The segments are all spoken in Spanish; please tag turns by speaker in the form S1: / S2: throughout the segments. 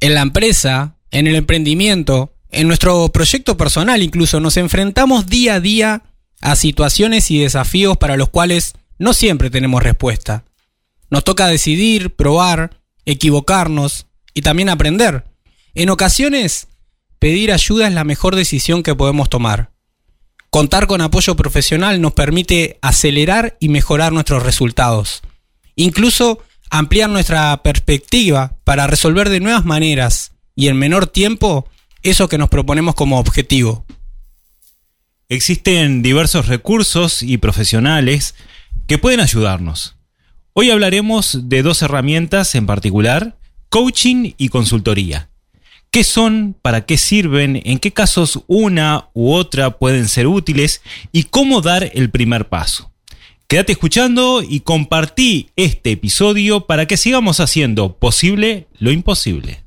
S1: en la empresa, en el emprendimiento, en nuestro proyecto personal incluso, nos enfrentamos día a día a situaciones y desafíos para los cuales no siempre tenemos respuesta. Nos toca decidir, probar, equivocarnos y también aprender. En ocasiones, pedir ayuda es la mejor decisión que podemos tomar. Contar con apoyo profesional nos permite acelerar y mejorar nuestros resultados. Incluso ampliar nuestra perspectiva para resolver de nuevas maneras y en menor tiempo eso que nos proponemos como objetivo.
S2: Existen diversos recursos y profesionales que pueden ayudarnos. Hoy hablaremos de dos herramientas en particular, coaching y consultoría. ¿Qué son? ¿Para qué sirven? ¿En qué casos una u otra pueden ser útiles? ¿Y cómo dar el primer paso? Quédate escuchando y compartí este episodio para que sigamos haciendo posible lo imposible.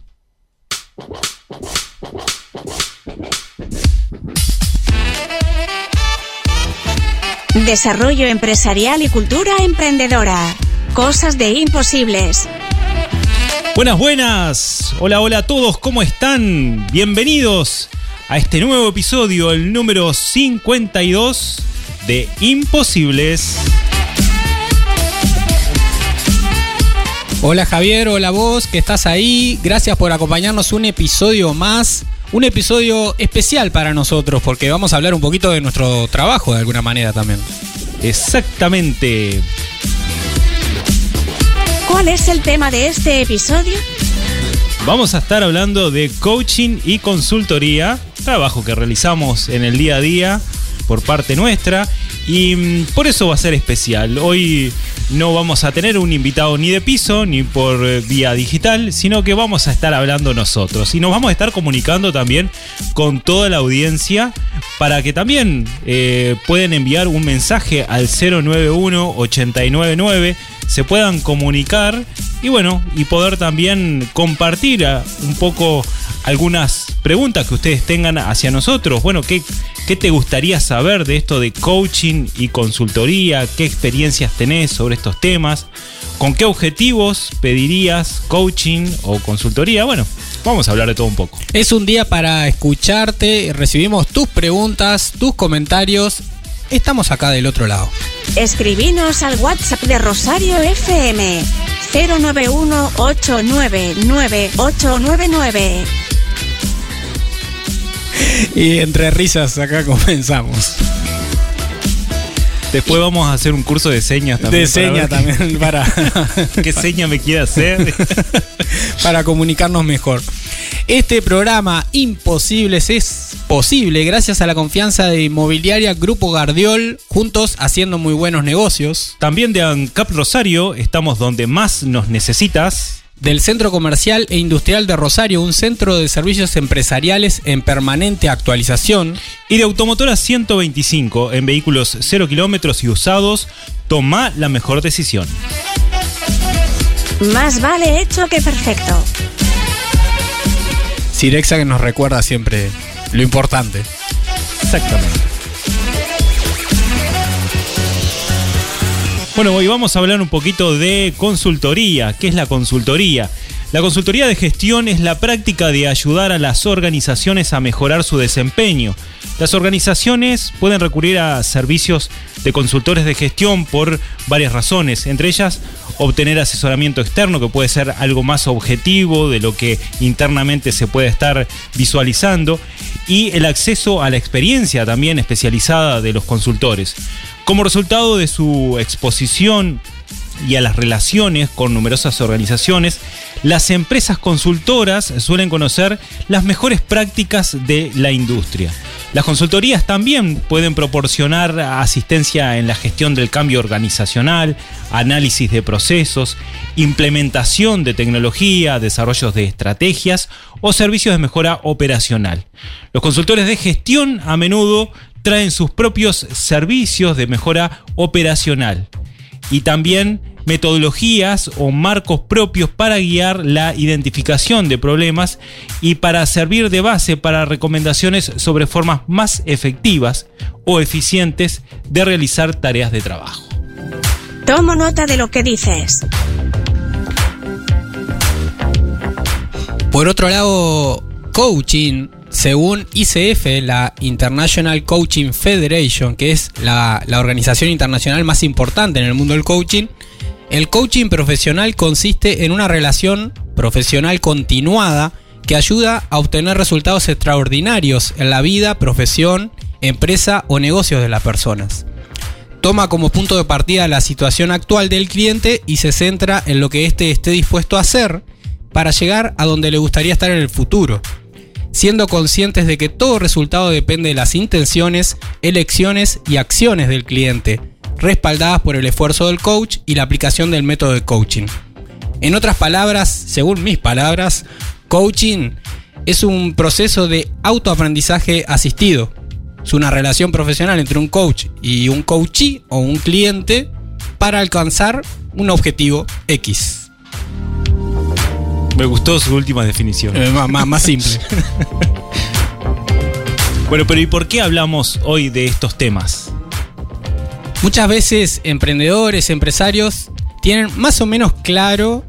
S3: Desarrollo empresarial y cultura emprendedora. Cosas de imposibles.
S2: Buenas, buenas. Hola, hola a todos. ¿Cómo están? Bienvenidos a este nuevo episodio, el número 52 de Imposibles.
S1: Hola Javier, hola vos que estás ahí. Gracias por acompañarnos un episodio más. Un episodio especial para nosotros porque vamos a hablar un poquito de nuestro trabajo de alguna manera también.
S2: Exactamente.
S3: ¿Cuál es el tema de este episodio?
S2: Vamos a estar hablando de coaching y consultoría, trabajo que realizamos en el día a día por parte nuestra y mm, por eso va a ser especial. Hoy no vamos a tener un invitado ni de piso ni por eh, vía digital, sino que vamos a estar hablando nosotros y nos vamos a estar comunicando también con toda la audiencia para que también eh, pueden enviar un mensaje al 091 899 se puedan comunicar y bueno, y poder también compartir ah, un poco algunas preguntas que ustedes tengan hacia nosotros. Bueno, ¿qué, ¿qué te gustaría saber de esto de coaching y consultoría? ¿Qué experiencias tenés sobre estos temas? ¿Con qué objetivos pedirías coaching o consultoría? Bueno, vamos a hablar de todo un poco.
S1: Es un día para escucharte, recibimos tus preguntas, tus comentarios. Estamos acá del otro lado.
S3: Escribinos al WhatsApp de Rosario FM 091 899 899.
S1: Y entre risas acá comenzamos.
S2: Después vamos a hacer un curso de señas también.
S1: De señas también para,
S2: qué- ¿Qué seña me quiere hacer?
S1: para comunicarnos mejor. Este programa Imposibles es posible gracias a la confianza de Inmobiliaria Grupo Gardiol, juntos haciendo muy buenos negocios.
S2: También de ANCAP Rosario, estamos donde más nos necesitas.
S1: Del Centro Comercial e Industrial de Rosario, un centro de servicios empresariales en permanente actualización.
S2: Y de Automotora 125, en vehículos 0 kilómetros y usados, toma la mejor decisión.
S3: Más vale hecho que perfecto.
S1: Sirexa que nos recuerda siempre lo importante.
S2: Exactamente. Bueno, hoy vamos a hablar un poquito de consultoría. ¿Qué es la consultoría? La consultoría de gestión es la práctica de ayudar a las organizaciones a mejorar su desempeño. Las organizaciones pueden recurrir a servicios de consultores de gestión por varias razones, entre ellas obtener asesoramiento externo que puede ser algo más objetivo de lo que internamente se puede estar visualizando y el acceso a la experiencia también especializada de los consultores. Como resultado de su exposición y a las relaciones con numerosas organizaciones, las empresas consultoras suelen conocer las mejores prácticas de la industria. Las consultorías también pueden proporcionar asistencia en la gestión del cambio organizacional, análisis de procesos, implementación de tecnología, desarrollos de estrategias o servicios de mejora operacional. Los consultores de gestión a menudo traen sus propios servicios de mejora operacional y también metodologías o marcos propios para guiar la identificación de problemas y para servir de base para recomendaciones sobre formas más efectivas o eficientes de realizar tareas de trabajo.
S3: Tomo nota de lo que dices.
S1: Por otro lado, coaching, según ICF, la International Coaching Federation, que es la, organización internacional más importante en el mundo del coaching, el coaching profesional consiste en una relación profesional continuada que ayuda a obtener resultados extraordinarios en la vida, profesión, empresa o negocios de las personas. Toma como punto de partida la situación actual del cliente y se centra en lo que éste esté dispuesto a hacer para llegar a donde le gustaría estar en el futuro, siendo conscientes de que todo resultado depende de las intenciones, elecciones y acciones del cliente, respaldadas por el esfuerzo del coach y la aplicación del método de coaching. En otras palabras, según mis palabras, coaching es un proceso de autoaprendizaje asistido. Es una relación profesional entre un coach y un coachee o un cliente para alcanzar un objetivo X.
S2: Me gustó su última definición.
S1: Eh, más, más- más simple.
S2: Bueno, pero ¿y por qué hablamos hoy de estos temas?
S1: Muchas veces emprendedores, empresarios tienen más o menos claro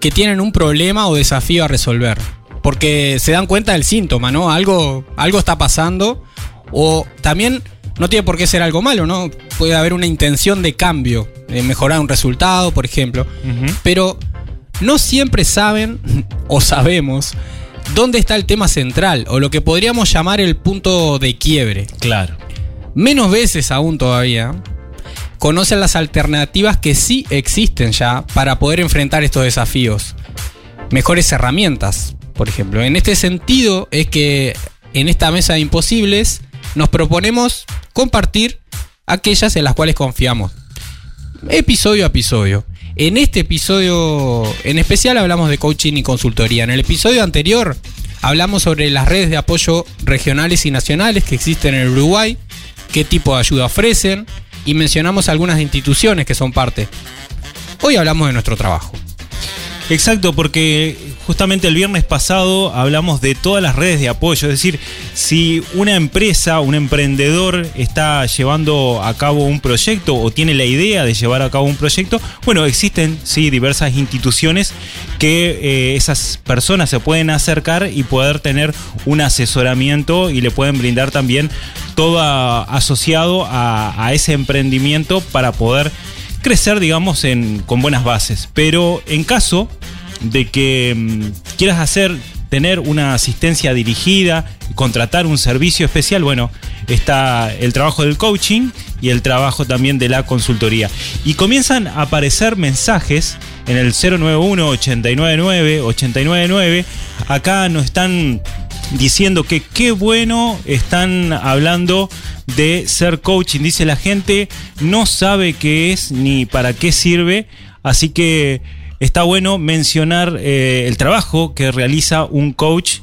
S1: que tienen un problema o desafío a resolver. Porque se dan cuenta del síntoma, ¿no? Algo, algo está pasando. O también no tiene por qué ser algo malo, ¿no? Puede haber una intención de cambio, de mejorar un resultado, por ejemplo. Pero no siempre saben o sabemos dónde está el tema central o lo que podríamos llamar el punto de quiebre
S2: Claro.
S1: menos veces aún todavía, conocen las alternativas que sí existen ya para poder enfrentar estos desafíos. Mejores herramientas, por ejemplo. En este sentido es que en esta mesa de imposibles nos proponemos compartir aquellas en las cuales confiamos. Episodio a episodio. En este episodio en especial hablamos de coaching y consultoría. En el episodio anterior hablamos sobre las redes de apoyo regionales y nacionales que existen en el Uruguay, qué tipo de ayuda ofrecen y mencionamos algunas instituciones que son parte. Hoy hablamos de nuestro trabajo.
S2: Exacto, porque justamente el viernes pasado hablamos de todas las redes de apoyo, es decir, si una empresa, un emprendedor está llevando a cabo un proyecto o tiene la idea de llevar a cabo un proyecto, bueno, existen sí diversas instituciones que eh, esas personas se pueden acercar y poder tener un asesoramiento y le pueden brindar también todo asociado a ese emprendimiento para poder crecer, digamos, en, con buenas bases. Pero en caso de que mm, quieras hacer, tener una asistencia dirigida, contratar un servicio especial, bueno, está el trabajo del coaching y el trabajo también de la consultoría. Y comienzan a aparecer mensajes en el 091-899-899. Acá nos están diciendo que qué bueno están hablando de ser coaching. Dice la gente, no sabe qué es ni para qué sirve, así que está bueno mencionar eh, el trabajo que realiza un coach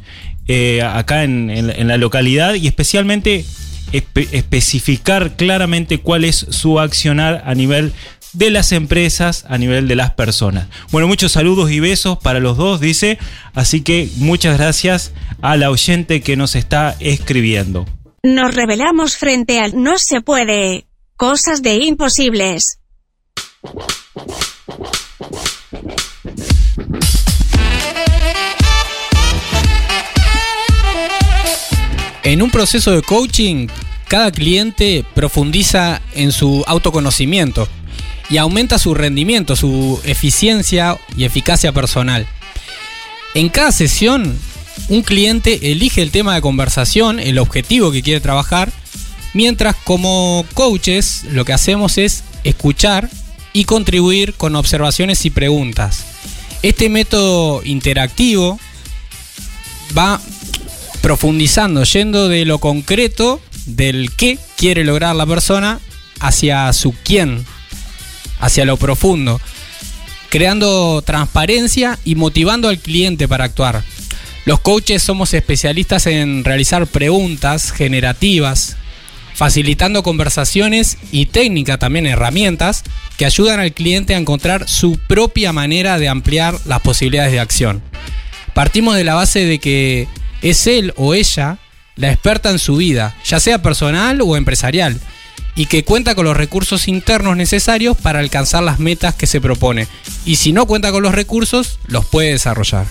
S2: eh, acá en, en- la localidad y especialmente espe- especificar claramente cuál es su accionar a nivel de las empresas, a nivel de las personas. Bueno, muchos saludos y besos para los dos, dice, así que muchas gracias a la oyente que nos está escribiendo.
S3: Nos revelamos frente al no se puede. Cosas de imposibles.
S1: En un proceso de coaching, cada cliente profundiza en su autoconocimiento y aumenta su rendimiento, su eficiencia y eficacia personal. En cada sesión, un cliente elige el tema de conversación, el objetivo que quiere trabajar, mientras como coaches lo que hacemos es escuchar y contribuir con observaciones y preguntas. Este método interactivo va profundizando, yendo de lo concreto, del qué quiere lograr la persona, hacia su quién, hacia lo profundo, creando transparencia y motivando al cliente para actuar. Los coaches somos especialistas en realizar preguntas generativas, facilitando conversaciones y técnica también herramientas que ayudan al cliente a encontrar su propia manera de ampliar las posibilidades de acción. Partimos de la base de que es él o ella la experta en su vida, ya sea personal o empresarial, y que cuenta con los recursos internos necesarios para alcanzar las metas que se propone. Y si no cuenta con los recursos, los puede desarrollar.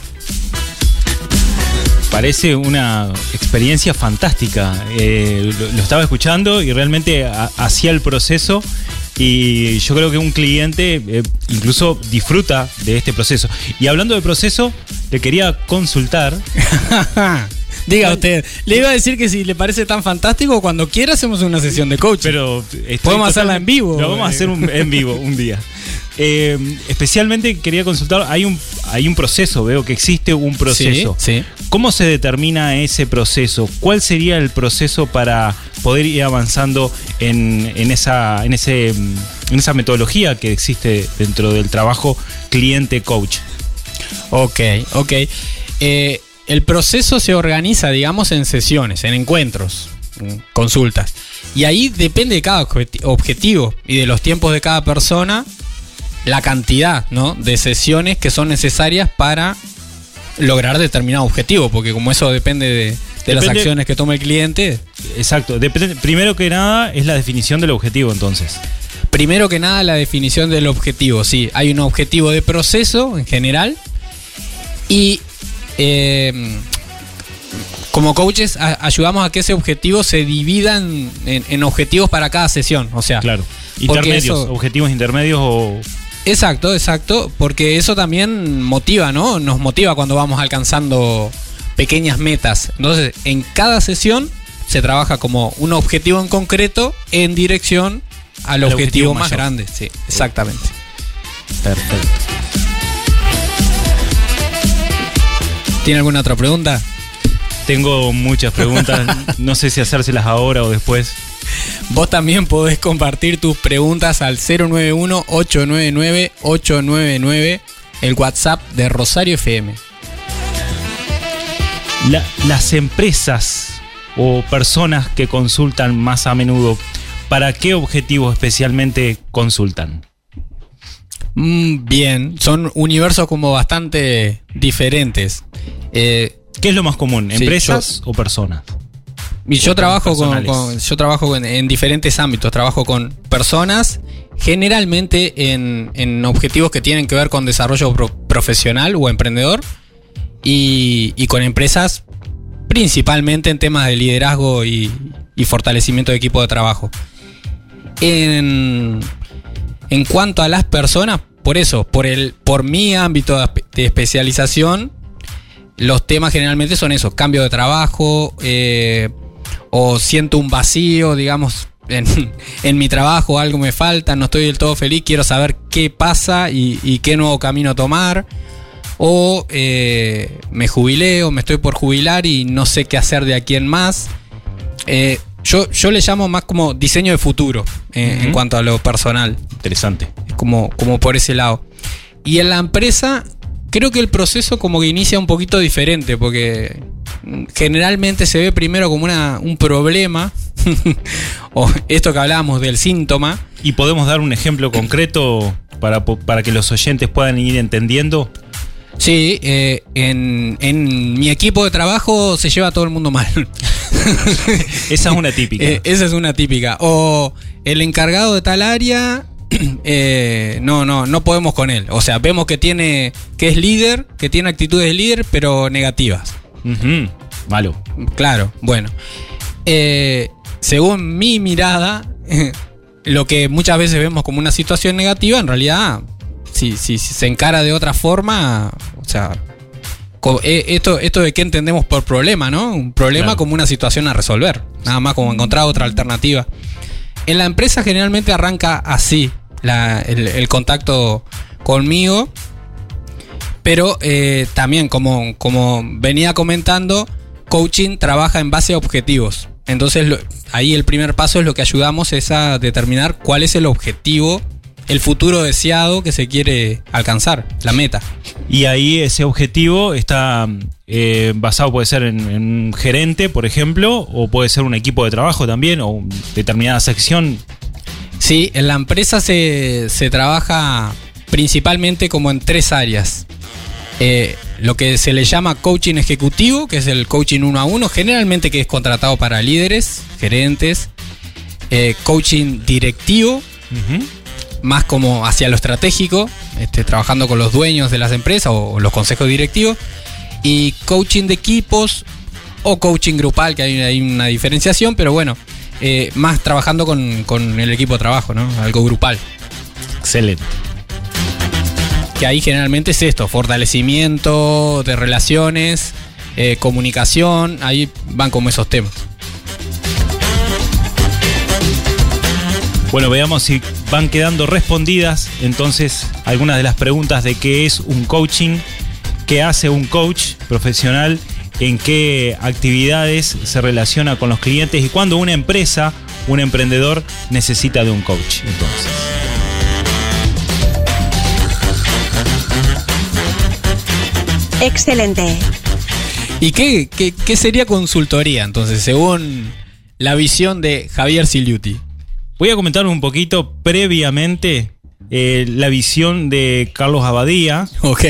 S2: parece una experiencia fantástica. Eh, lo, lo estaba escuchando y realmente ha- hacía el proceso y yo creo que un cliente eh, incluso disfruta de este proceso. Y hablando de proceso, le quería consultar.
S1: Diga usted, le iba a decir que si le parece tan fantástico, cuando quiera hacemos una sesión de coaching.
S2: Pero
S1: Podemos hacerla en vivo.
S2: Lo vamos a hacer un- en vivo un día. Eh, especialmente quería consultar, hay un, hay un proceso, veo que existe un proceso.
S1: Sí, sí.
S2: ¿Cómo se determina ese proceso? ¿Cuál sería el proceso para poder ir avanzando en, en esa, en, ese, en esa metodología que existe dentro del trabajo cliente-coach?
S1: Ok, ok. Eh, el proceso se organiza, digamos, en sesiones, en encuentros, en consultas. Y ahí depende de cada objeti- objetivo y de los tiempos de cada persona, la cantidad ¿no? de sesiones que son necesarias para lograr determinado objetivo, porque como eso depende de, de las acciones que tome el cliente,
S2: Exacto. Depende- primero que nada es la definición del objetivo entonces.
S1: Primero que nada, la definición del objetivo. Sí, hay un objetivo de proceso en general. Y eh, como coaches a- ayudamos a que ese objetivo se divida en, en- en objetivos para cada sesión. O sea,
S2: Claro.
S1: porque
S2: Intermedios,
S1: eso-
S2: objetivos intermedios o
S1: Exacto, exacto. Porque eso también motiva, ¿no? Nos motiva cuando vamos alcanzando pequeñas metas. Entonces, en cada sesión se trabaja como un objetivo en concreto en dirección al,
S2: Al
S1: objetivo,
S2: objetivo
S1: más
S2: mayor.
S1: grande. Sí, exactamente.
S2: Perfecto.
S1: ¿Tiene alguna otra pregunta?
S2: Tengo muchas preguntas, no sé si hacérselas ahora o después.
S1: Vos también podés compartir tus preguntas al 091-899-899, el WhatsApp de Rosario FM.
S2: La- las empresas o personas que consultan más a menudo, ¿para qué objetivo especialmente consultan?
S1: Mm, bien, son universos como bastante diferentes. Eh,
S2: ¿Qué es lo más común?
S1: Sí,
S2: ¿Empresas o personas?
S1: y yo trabajo con, yo trabajo en, en diferentes ámbitos. Trabajo con personas, generalmente en, en objetivos que tienen que ver con desarrollo pro- profesional o emprendedor, y, y con empresas principalmente en temas de liderazgo y, y fortalecimiento de equipo de trabajo. En, en cuanto a las personas, por eso, por, el, por mi ámbito de espe- de especialización, los temas generalmente son esos, cambio de trabajo, eh, o siento un vacío, digamos, en, mi trabajo, algo me falta, no estoy del todo feliz, quiero saber qué pasa y, y qué nuevo camino tomar. O eh, me jubilé o me estoy por jubilar y no sé qué hacer de aquí en más. Eh, yo, yo le llamo más como diseño de futuro eh, en cuanto a lo personal
S2: Interesante.
S1: como, como por ese lado. Y en la empresa, creo que el proceso como que inicia un poquito diferente, porque mm, generalmente se ve primero como una, un problema, o esto que hablábamos del síntoma.
S2: ¿Y podemos dar un ejemplo concreto para, para que los oyentes puedan ir entendiendo?
S1: Sí, eh, en, en mi equipo de trabajo se lleva todo el mundo mal.
S2: Esa es una típica.
S1: Eh, esa es una típica. O el encargado de tal área, eh, no, no, no podemos con él. O sea, vemos que tiene, que es líder, que tiene actitudes de líder, pero negativas.
S2: Malo.
S1: Claro, bueno. Eh, según mi mirada, lo que muchas veces vemos como una situación negativa, en realidad, si, si- si se encara de otra forma, o sea, eh, esto, esto de qué entendemos por problema, ¿no? Un problema
S2: Claro.
S1: como una situación a resolver, nada más como encontrar otra alternativa. En la empresa generalmente arranca así la- el, el contacto conmigo. Pero eh, también, como, como venía comentando, coaching trabaja en base a objetivos. Entonces, lo- ahí el primer paso es lo que ayudamos es a determinar cuál es el objetivo, el futuro deseado que se quiere alcanzar, la meta.
S2: Y ahí ese objetivo está eh, basado, puede ser en, en un gerente, por ejemplo, o puede ser un equipo de trabajo también, o determinada sección.
S1: Sí, en la empresa se, se trabaja principalmente como en tres áreas. Eh, lo que se le llama coaching ejecutivo, que es el coaching uno a uno, generalmente que es contratado para líderes, gerentes. Eh, coaching directivo. Más como hacia lo estratégico, este, trabajando con los dueños de las empresas o, o los consejos directivos. y coaching de equipos o coaching grupal, que hay, hay una diferenciación, pero bueno, eh, más trabajando con, con el equipo de trabajo, ¿no? Algo grupal.
S2: Excelente.
S1: Que ahí generalmente es esto, fortalecimiento de relaciones, eh, comunicación, ahí van como esos temas.
S2: Bueno, veamos si van quedando respondidas entonces algunas de las preguntas de qué es un coaching, qué hace un coach profesional, en qué actividades se relaciona con los clientes y cuándo una empresa, un emprendedor necesita de un coach. Entonces.
S3: Excelente.
S1: ¿Y qué, qué, qué sería consultoría entonces, según la visión de Javier Siliuti?
S2: Voy a comentar un poquito previamente eh, la visión de Carlos Abadía,
S1: Ok.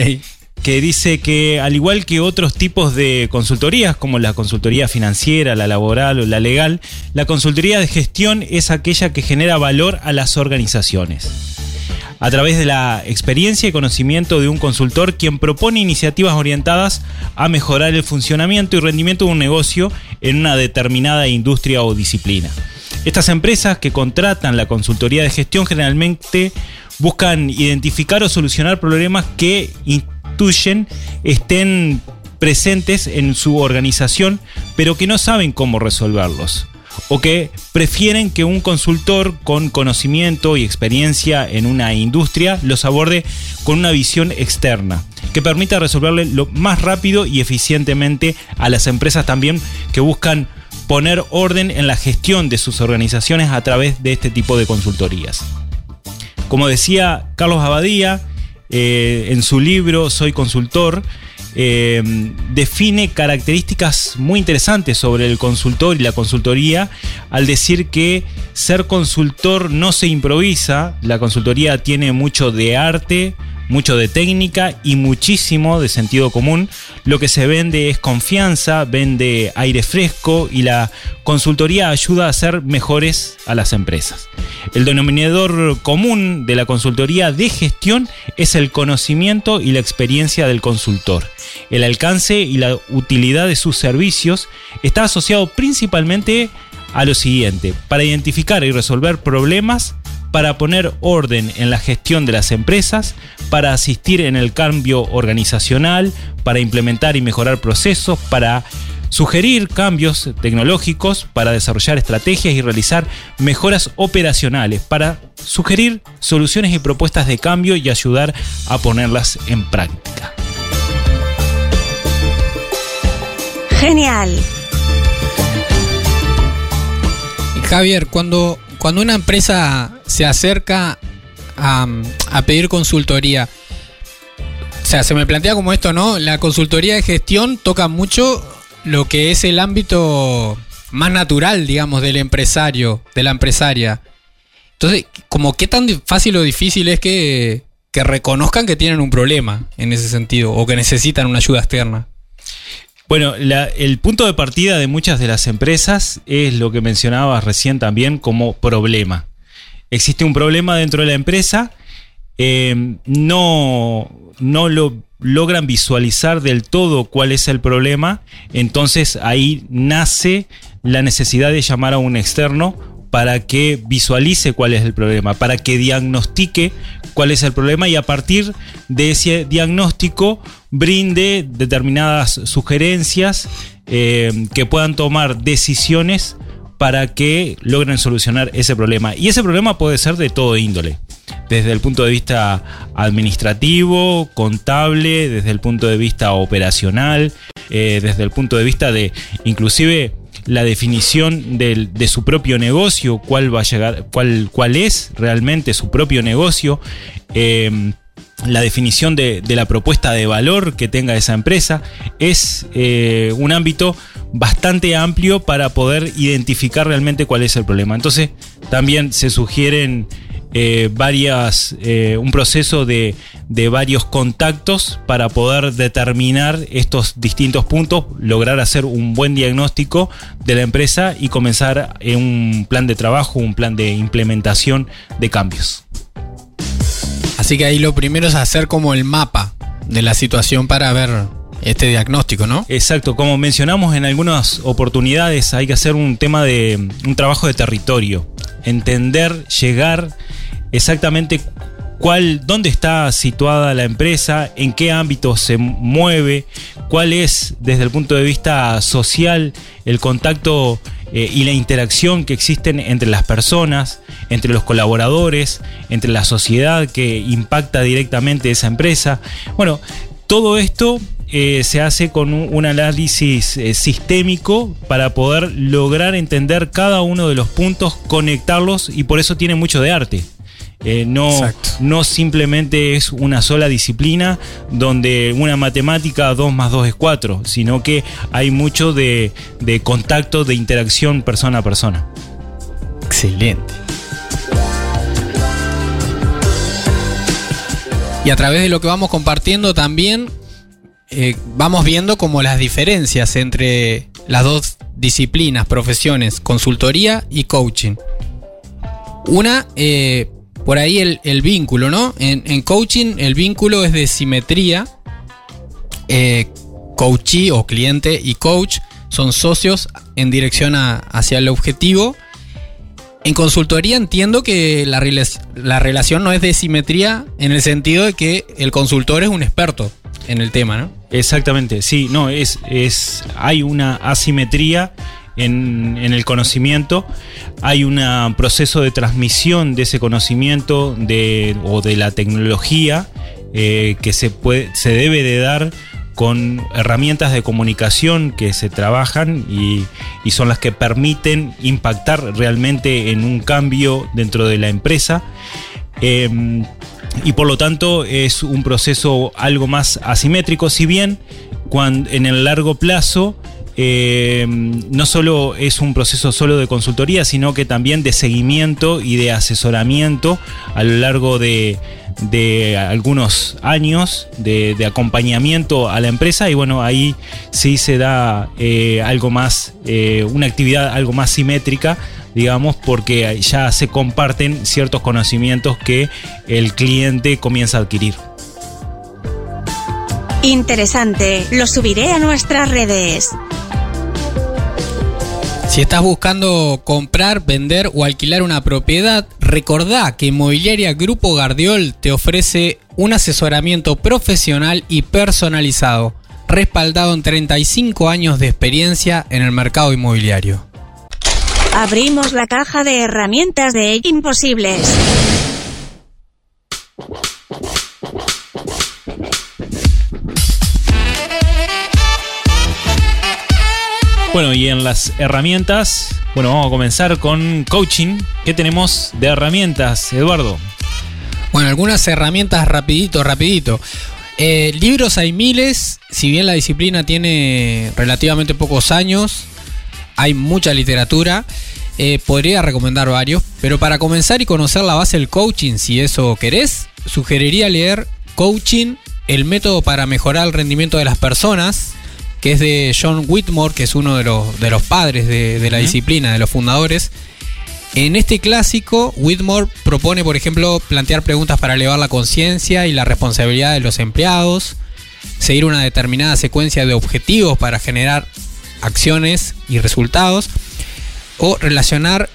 S2: que dice que al igual que otros tipos de consultorías, como la consultoría financiera, la laboral o la legal, la consultoría de gestión es aquella que genera valor a las organizaciones. A través de la experiencia y conocimiento de un consultor quien propone iniciativas orientadas a mejorar el funcionamiento y rendimiento de un negocio en una determinada industria o disciplina. Estas empresas que contratan la consultoría de gestión generalmente buscan identificar o solucionar problemas que intuyen estén presentes en su organización, pero que no saben cómo resolverlos. O que prefieren que un consultor con conocimiento y experiencia en una industria los aborde con una visión externa, que permita resolverle lo más rápido y eficientemente a las empresas también que buscan poner orden en la gestión de sus organizaciones a través de este tipo de consultorías. Como decía Carlos Abadía eh, en su libro Soy consultor, eh, define características muy interesantes sobre el consultor y la consultoría al decir que ser consultor no se improvisa, la consultoría tiene mucho de arte, mucho de técnica y muchísimo de sentido común. Lo que se vende es confianza, vende aire fresco y la consultoría ayuda a ser mejores a las empresas. El denominador común de la consultoría de gestión es el conocimiento y la experiencia del consultor. El alcance y la utilidad de sus servicios está asociado principalmente a lo siguiente, para identificar y resolver problemas para poner orden en la gestión de las empresas, para asistir en el cambio organizacional, para implementar y mejorar procesos, para sugerir cambios tecnológicos, para desarrollar estrategias y realizar mejoras operacionales, para sugerir soluciones y propuestas de cambio y ayudar a ponerlas en práctica.
S3: Genial.
S1: Javier, cuando, cuando una empresa se acerca a, a pedir consultoría, o sea, se me plantea como esto, ¿no? La consultoría de gestión toca mucho lo que es el ámbito más natural, digamos, del empresario, de la empresaria. Entonces, como qué tan fácil o difícil es que, que reconozcan que tienen un problema en ese sentido o que necesitan una ayuda externa.
S2: Bueno, el punto de partida de muchas de las empresas es lo que mencionabas recién también como problema. Existe un problema dentro de la empresa, eh, no, no lo logran visualizar del todo cuál es el problema, entonces ahí nace la necesidad de llamar a un externo para que visualice cuál es el problema, para que diagnostique cuál es el problema y a partir de ese diagnóstico brinde determinadas sugerencias eh, que puedan tomar decisiones para que logren solucionar ese problema. Y ese problema puede ser de todo índole, desde el punto de vista administrativo, contable, desde el punto de vista operacional, eh, desde el punto de vista de inclusive la definición de su propio negocio, cuál va a llegar, cuál, cuál es realmente su propio negocio. eh, la definición de, de la propuesta de valor que tenga esa empresa es eh, un ámbito bastante amplio para poder identificar realmente cuál es el problema. Entonces, también se sugieren eh, varias, eh, un proceso de, de varios contactos para poder determinar estos distintos puntos, lograr hacer un buen diagnóstico de la empresa y comenzar en un plan de trabajo, un plan de implementación de cambios.
S1: Así que ahí lo primero es hacer como el mapa de la situación para ver este diagnóstico, ¿no?
S2: Exacto, como mencionamos en algunas oportunidades, hay que hacer un tema de un trabajo de territorio, entender, llegar exactamente cuál, dónde está situada la empresa, en qué ámbito se mueve, cuál es desde el punto de vista social el contacto eh, y la interacción que existen entre las personas, entre los colaboradores, entre la sociedad que impacta directamente esa empresa. Bueno, todo esto eh, se hace con un, análisis eh, sistémico para poder lograr entender cada uno de los puntos, conectarlos y por eso tiene mucho de arte. Eh, no, no simplemente es una sola disciplina donde una matemática 2 más 2 es 4, sino que hay mucho de, de contacto, de interacción persona a persona.
S1: Excelente. Y a través de lo que vamos compartiendo también eh, vamos viendo como las diferencias entre las dos disciplinas, profesiones, consultoría y coaching. Una, eh, por ahí el, vínculo, ¿no? En, coaching el vínculo es de simetría. Eh, coachee o cliente y coach son socios en dirección hacia el objetivo. En consultoría entiendo que la, la relación no es de simetría en el sentido de que el consultor es un experto en el tema, ¿no?
S2: Exactamente, sí, no, es, es, hay una asimetría en, el conocimiento, hay un proceso de transmisión de ese conocimiento de, o de la tecnología eh, que se, puede, se debe de dar con herramientas de comunicación que se trabajan y, son las que permiten impactar realmente en un cambio dentro de la empresa. Em, y por lo tanto es un proceso algo más asimétrico, si bien cuando, en el largo plazo eh, no solo es un proceso solo de consultoría, sino que también de seguimiento y de asesoramiento a lo largo de, algunos años de, acompañamiento a la empresa y bueno, ahí sí se da eh, algo más, eh, una actividad algo más simétrica digamos, porque ya se comparten ciertos conocimientos que el cliente comienza a adquirir.
S3: Interesante, lo subiré a nuestras redes.
S1: Si estás buscando comprar, vender o alquilar una propiedad, recordá que Inmobiliaria Grupo Gardiol te ofrece un asesoramiento profesional y personalizado, respaldado en 35 años de experiencia en el mercado inmobiliario.
S3: Abrimos la caja de herramientas de Imposibles.
S2: Bueno, y en las herramientas, bueno, vamos a comenzar con coaching. ¿Qué tenemos de herramientas, Eduardo?
S1: Bueno, algunas herramientas rapidito, rapidito. Eh, libros hay miles, si bien la disciplina tiene relativamente pocos años, hay mucha literatura. Eh, podría recomendar varios, pero para comenzar y conocer la base del coaching, si eso querés, sugeriría leer Coaching, el método para mejorar el rendimiento de las personas, que es de John Whitmore, que es uno de los, de los padres de, la disciplina, de los fundadores. En este clásico, Whitmore propone, por ejemplo, plantear preguntas para elevar la conciencia y la responsabilidad de los empleados, seguir una determinada secuencia de objetivos para generar acciones y resultados, o relacionar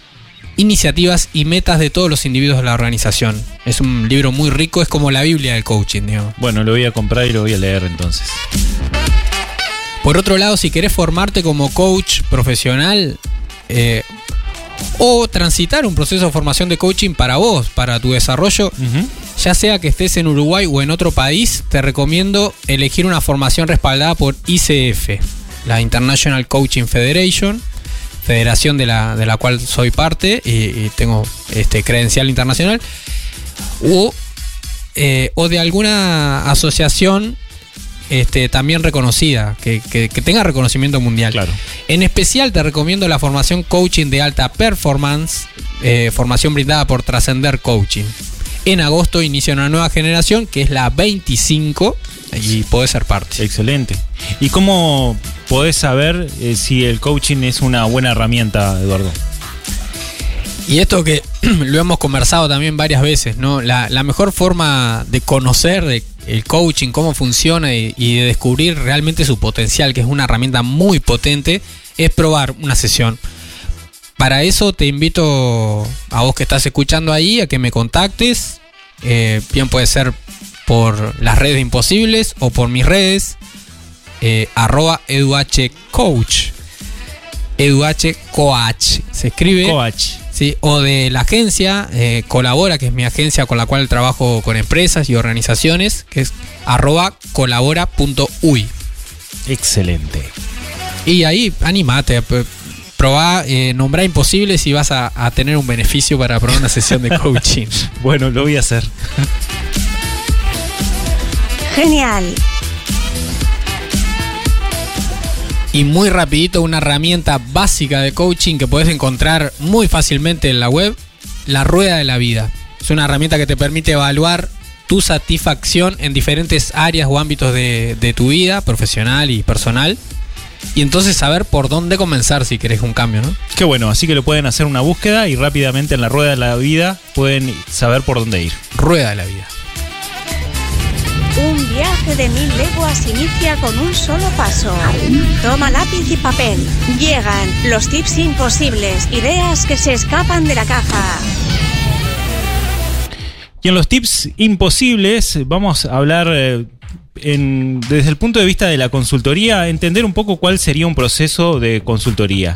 S1: iniciativas y metas de todos los individuos de la organización. Es un libro muy rico, es como la Biblia del coaching.
S2: Bueno, lo voy a comprar y lo voy a leer entonces.
S1: Por otro lado, si querés formarte como coach profesional eh, o transitar un proceso de formación de coaching para vos, para tu desarrollo, ya sea que estés en Uruguay o en otro país, te recomiendo elegir una formación respaldada por ICF la International Coaching Federation, federación de la, de la cual soy parte y, tengo este credencial internacional, o, eh, o de alguna asociación este, también reconocida, que, tenga reconocimiento mundial.
S2: Claro.
S1: En especial te recomiendo la formación coaching de alta performance, eh, formación brindada por Trascender Coaching. En agosto inicia una nueva generación que es la 25 y puede ser parte.
S2: Excelente. ¿Y cómo podés saber eh, si el coaching es una buena herramienta, Eduardo?
S1: Y esto que lo hemos conversado también varias veces, ¿no? La, mejor forma de conocer, de el coaching, cómo funciona y, de descubrir realmente su potencial, que es una herramienta muy potente, es probar una sesión. Para eso te invito a vos que estás escuchando ahí a que me contactes. Eh, bien puede ser por las redes imposibles o por mis redes. Eh, arroba eduhcoach. Eduhcoach. Se escribe.
S2: Coach.
S1: Sí, o de la agencia eh, Colabora, que es mi agencia con la cual trabajo con empresas y organizaciones, que es arroba colabora.uy.
S2: Excelente.
S1: Y ahí animate, p- probá, eh, nombrá imposibles y vas a, a tener un beneficio para probar una sesión de coaching.
S2: Bueno, lo voy a hacer.
S3: Genial.
S1: Y muy rapidito, una herramienta básica de coaching que puedes encontrar muy fácilmente en la web, la rueda de la vida. Es una herramienta que te permite evaluar tu satisfacción en diferentes áreas o ámbitos de, de tu vida, profesional y personal. Y entonces saber por dónde comenzar si querés un cambio, ¿no?
S2: Qué bueno, así que lo pueden hacer una búsqueda y rápidamente en la rueda de la vida pueden saber por dónde ir.
S1: Rueda de la vida.
S3: Un viaje de mil leguas inicia con un solo paso. Toma lápiz y papel. Llegan los tips imposibles, ideas que se escapan de la caja.
S2: Y en los tips imposibles vamos a hablar eh, en- desde el punto de vista de la consultoría, entender un poco cuál sería un proceso de consultoría.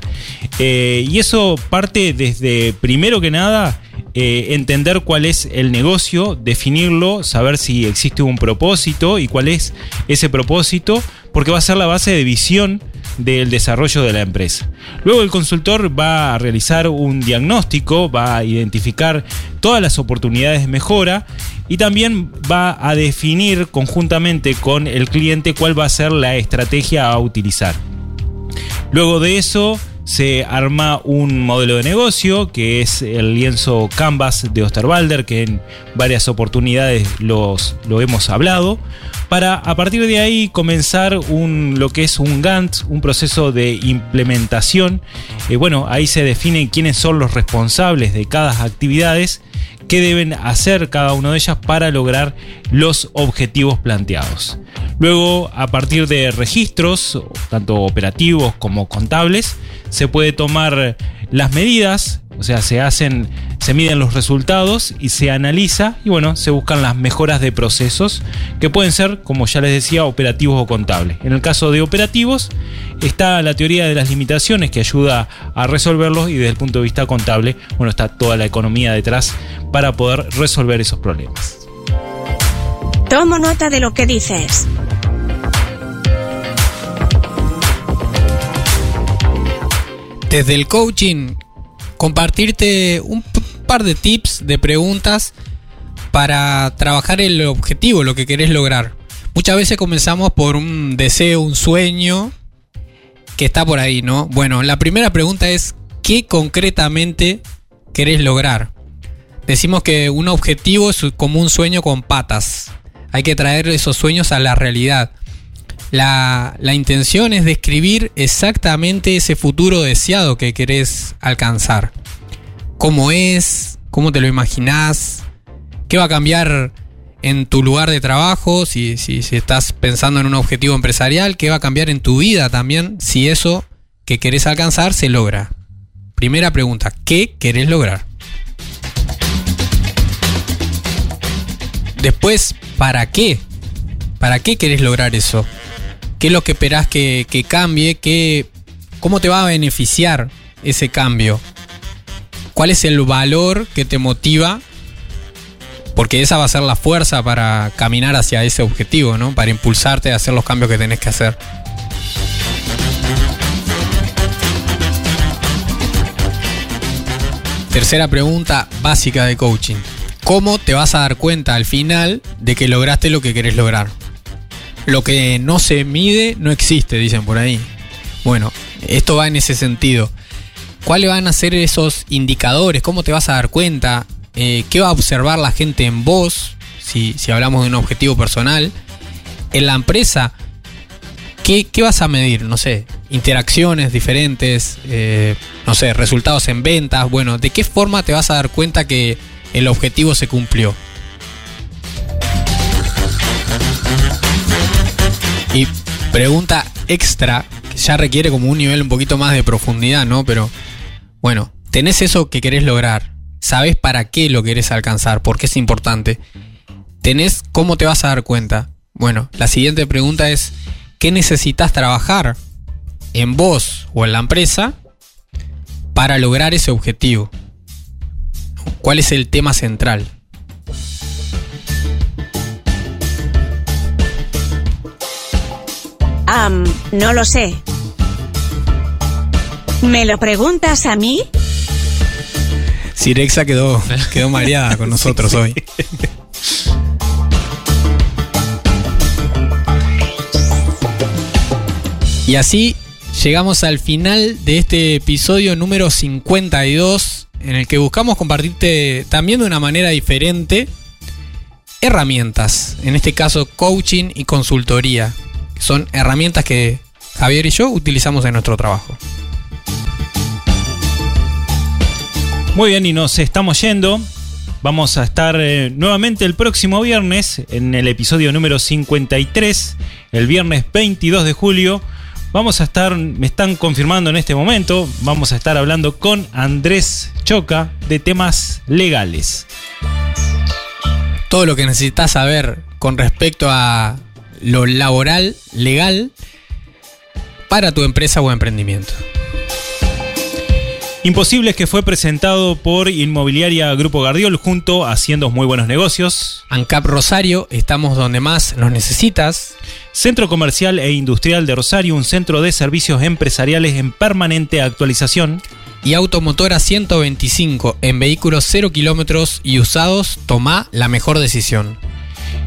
S2: Eh, y eso parte desde, primero que nada, eh, entender cuál es el negocio, definirlo, saber si existe un propósito y cuál es ese propósito, porque va a ser la base de visión del desarrollo de la empresa. Luego el consultor va a realizar un diagnóstico, va a identificar todas las oportunidades de mejora y también va a definir conjuntamente con el cliente cuál va a ser la estrategia a utilizar. Luego de eso se arma un modelo de negocio que es el lienzo Canvas de Osterwalder, que en varias oportunidades los, lo hemos hablado, para a partir de ahí comenzar un, lo que es un Gantt, un proceso de implementación. Eh, bueno, ahí se definen quiénes son los responsables de cada actividades qué deben hacer cada una de ellas para lograr los objetivos planteados. Luego, a partir de registros, tanto operativos como contables, se puede tomar las medidas, o sea, se hacen, se miden los resultados y se analiza y bueno, se buscan las mejoras de procesos que pueden ser, como ya les decía, operativos o contables. En el caso de operativos, está la teoría de las limitaciones que ayuda a resolverlos y desde el punto de vista contable, bueno, está toda la economía detrás para poder resolver esos problemas.
S3: Tomo nota de lo que dices.
S1: Desde el coaching, compartirte un par de tips, de preguntas para trabajar el objetivo, lo que querés lograr. Muchas veces comenzamos por un deseo, un sueño que está por ahí, ¿no? Bueno, la primera pregunta es, ¿qué concretamente querés lograr? Decimos que un objetivo es como un sueño con patas. Hay que traer esos sueños a la realidad. La, intención es describir exactamente ese futuro deseado que querés alcanzar. ¿Cómo es? ¿Cómo te lo imaginás? ¿Qué va a cambiar en tu lugar de trabajo? Si, si, si estás pensando en un objetivo empresarial, ¿qué va a cambiar en tu vida también si eso que querés alcanzar se logra? Primera pregunta, ¿qué querés lograr? Después, ¿para qué? ¿Para qué querés lograr eso? ¿Qué es lo que esperás que, que cambie? ¿Qué, ¿Cómo te va a beneficiar ese cambio? ¿Cuál es el valor que te motiva? Porque esa va a ser la fuerza para caminar hacia ese objetivo, ¿no? Para impulsarte a hacer los cambios que tenés que hacer. Tercera pregunta básica de coaching. ¿Cómo te vas a dar cuenta al final de que lograste lo que querés lograr? Lo que no se mide no existe, dicen por ahí. Bueno, esto va en ese sentido. ¿Cuáles van a ser esos indicadores? ¿Cómo te vas a dar cuenta? Eh, ¿Qué va a observar la gente en vos? Si, si hablamos de un objetivo personal. En la empresa, ¿qué, qué vas a medir? No sé, interacciones diferentes, eh, no sé, resultados en ventas. Bueno, ¿de qué forma te vas a dar cuenta que el objetivo se cumplió? Y pregunta extra, que ya requiere como un nivel un poquito más de profundidad, ¿no? Pero bueno, tenés eso que querés lograr, sabés para qué lo querés alcanzar, por qué es importante, tenés cómo te vas a dar cuenta. Bueno, la siguiente pregunta es, ¿qué necesitas trabajar en vos o en la empresa para lograr ese objetivo? ¿Cuál es el tema central?
S3: Am, no lo sé. ¿Me lo preguntas a mí?
S1: Sirexa quedó, quedó mareada con nosotros hoy. Y así llegamos al final de este episodio número 52, en el que buscamos compartirte también de una manera diferente herramientas, en este caso coaching y consultoría, son herramientas que Javier y yo utilizamos en nuestro trabajo.
S2: Muy bien, y nos estamos yendo. Vamos a estar eh, nuevamente el próximo viernes en el episodio número 53, el viernes 22 de julio. Vamos a estar, me están confirmando en este momento, vamos a estar hablando con Andrés Choca de temas legales.
S1: Todo lo que necesitas saber con respecto a lo laboral, legal, para tu empresa o emprendimiento.
S2: Imposibles que fue presentado por Inmobiliaria Grupo Gardiol junto a Haciendo Muy Buenos Negocios.
S1: ANCAP Rosario, estamos donde más nos necesitas.
S2: Centro Comercial e Industrial de Rosario, un centro de servicios empresariales en permanente actualización.
S1: Y Automotora 125, en vehículos 0 kilómetros y usados, toma la mejor decisión.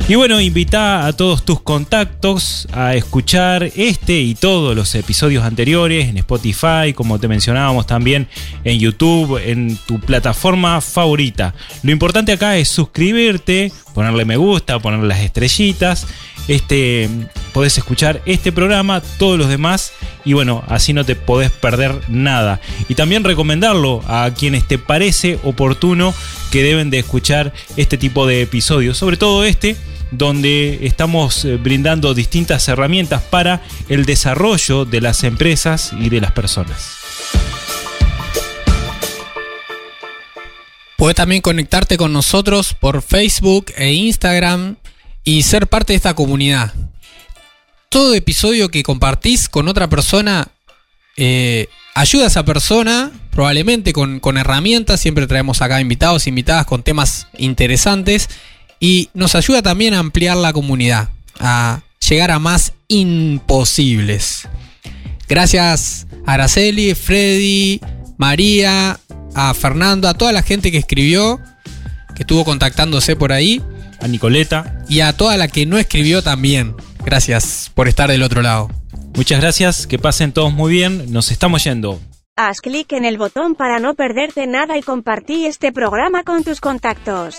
S2: Y bueno, invita a todos tus contactos a escuchar este y todos los episodios anteriores en Spotify, como te mencionábamos también en YouTube, en tu plataforma favorita. Lo importante acá es suscribirte, ponerle me gusta, ponerle las estrellitas. Este, podés escuchar este programa, todos los demás, y bueno, así no te podés perder nada. Y también recomendarlo a quienes te parece oportuno que deben de escuchar este tipo de episodios, sobre todo este donde estamos eh, brindando distintas herramientas para el desarrollo de las empresas y de las personas.
S1: Puedes también conectarte con nosotros por Facebook e Instagram y ser parte de esta comunidad. Todo episodio que compartís con otra persona eh, ayuda a esa persona, probablemente con, herramientas. Siempre traemos acá invitados, invitadas con temas interesantes. Y nos ayuda también a ampliar la comunidad, a llegar a más imposibles. Gracias a Araceli, Freddy, María, a Fernando, a toda la gente que escribió, que estuvo contactándose por ahí.
S2: A Nicoleta.
S1: Y a toda la que no escribió también. Gracias por estar del otro lado.
S2: Muchas gracias, que pasen todos muy bien, nos estamos yendo.
S3: Haz clic en el botón para no perderte nada y compartí este programa con tus contactos.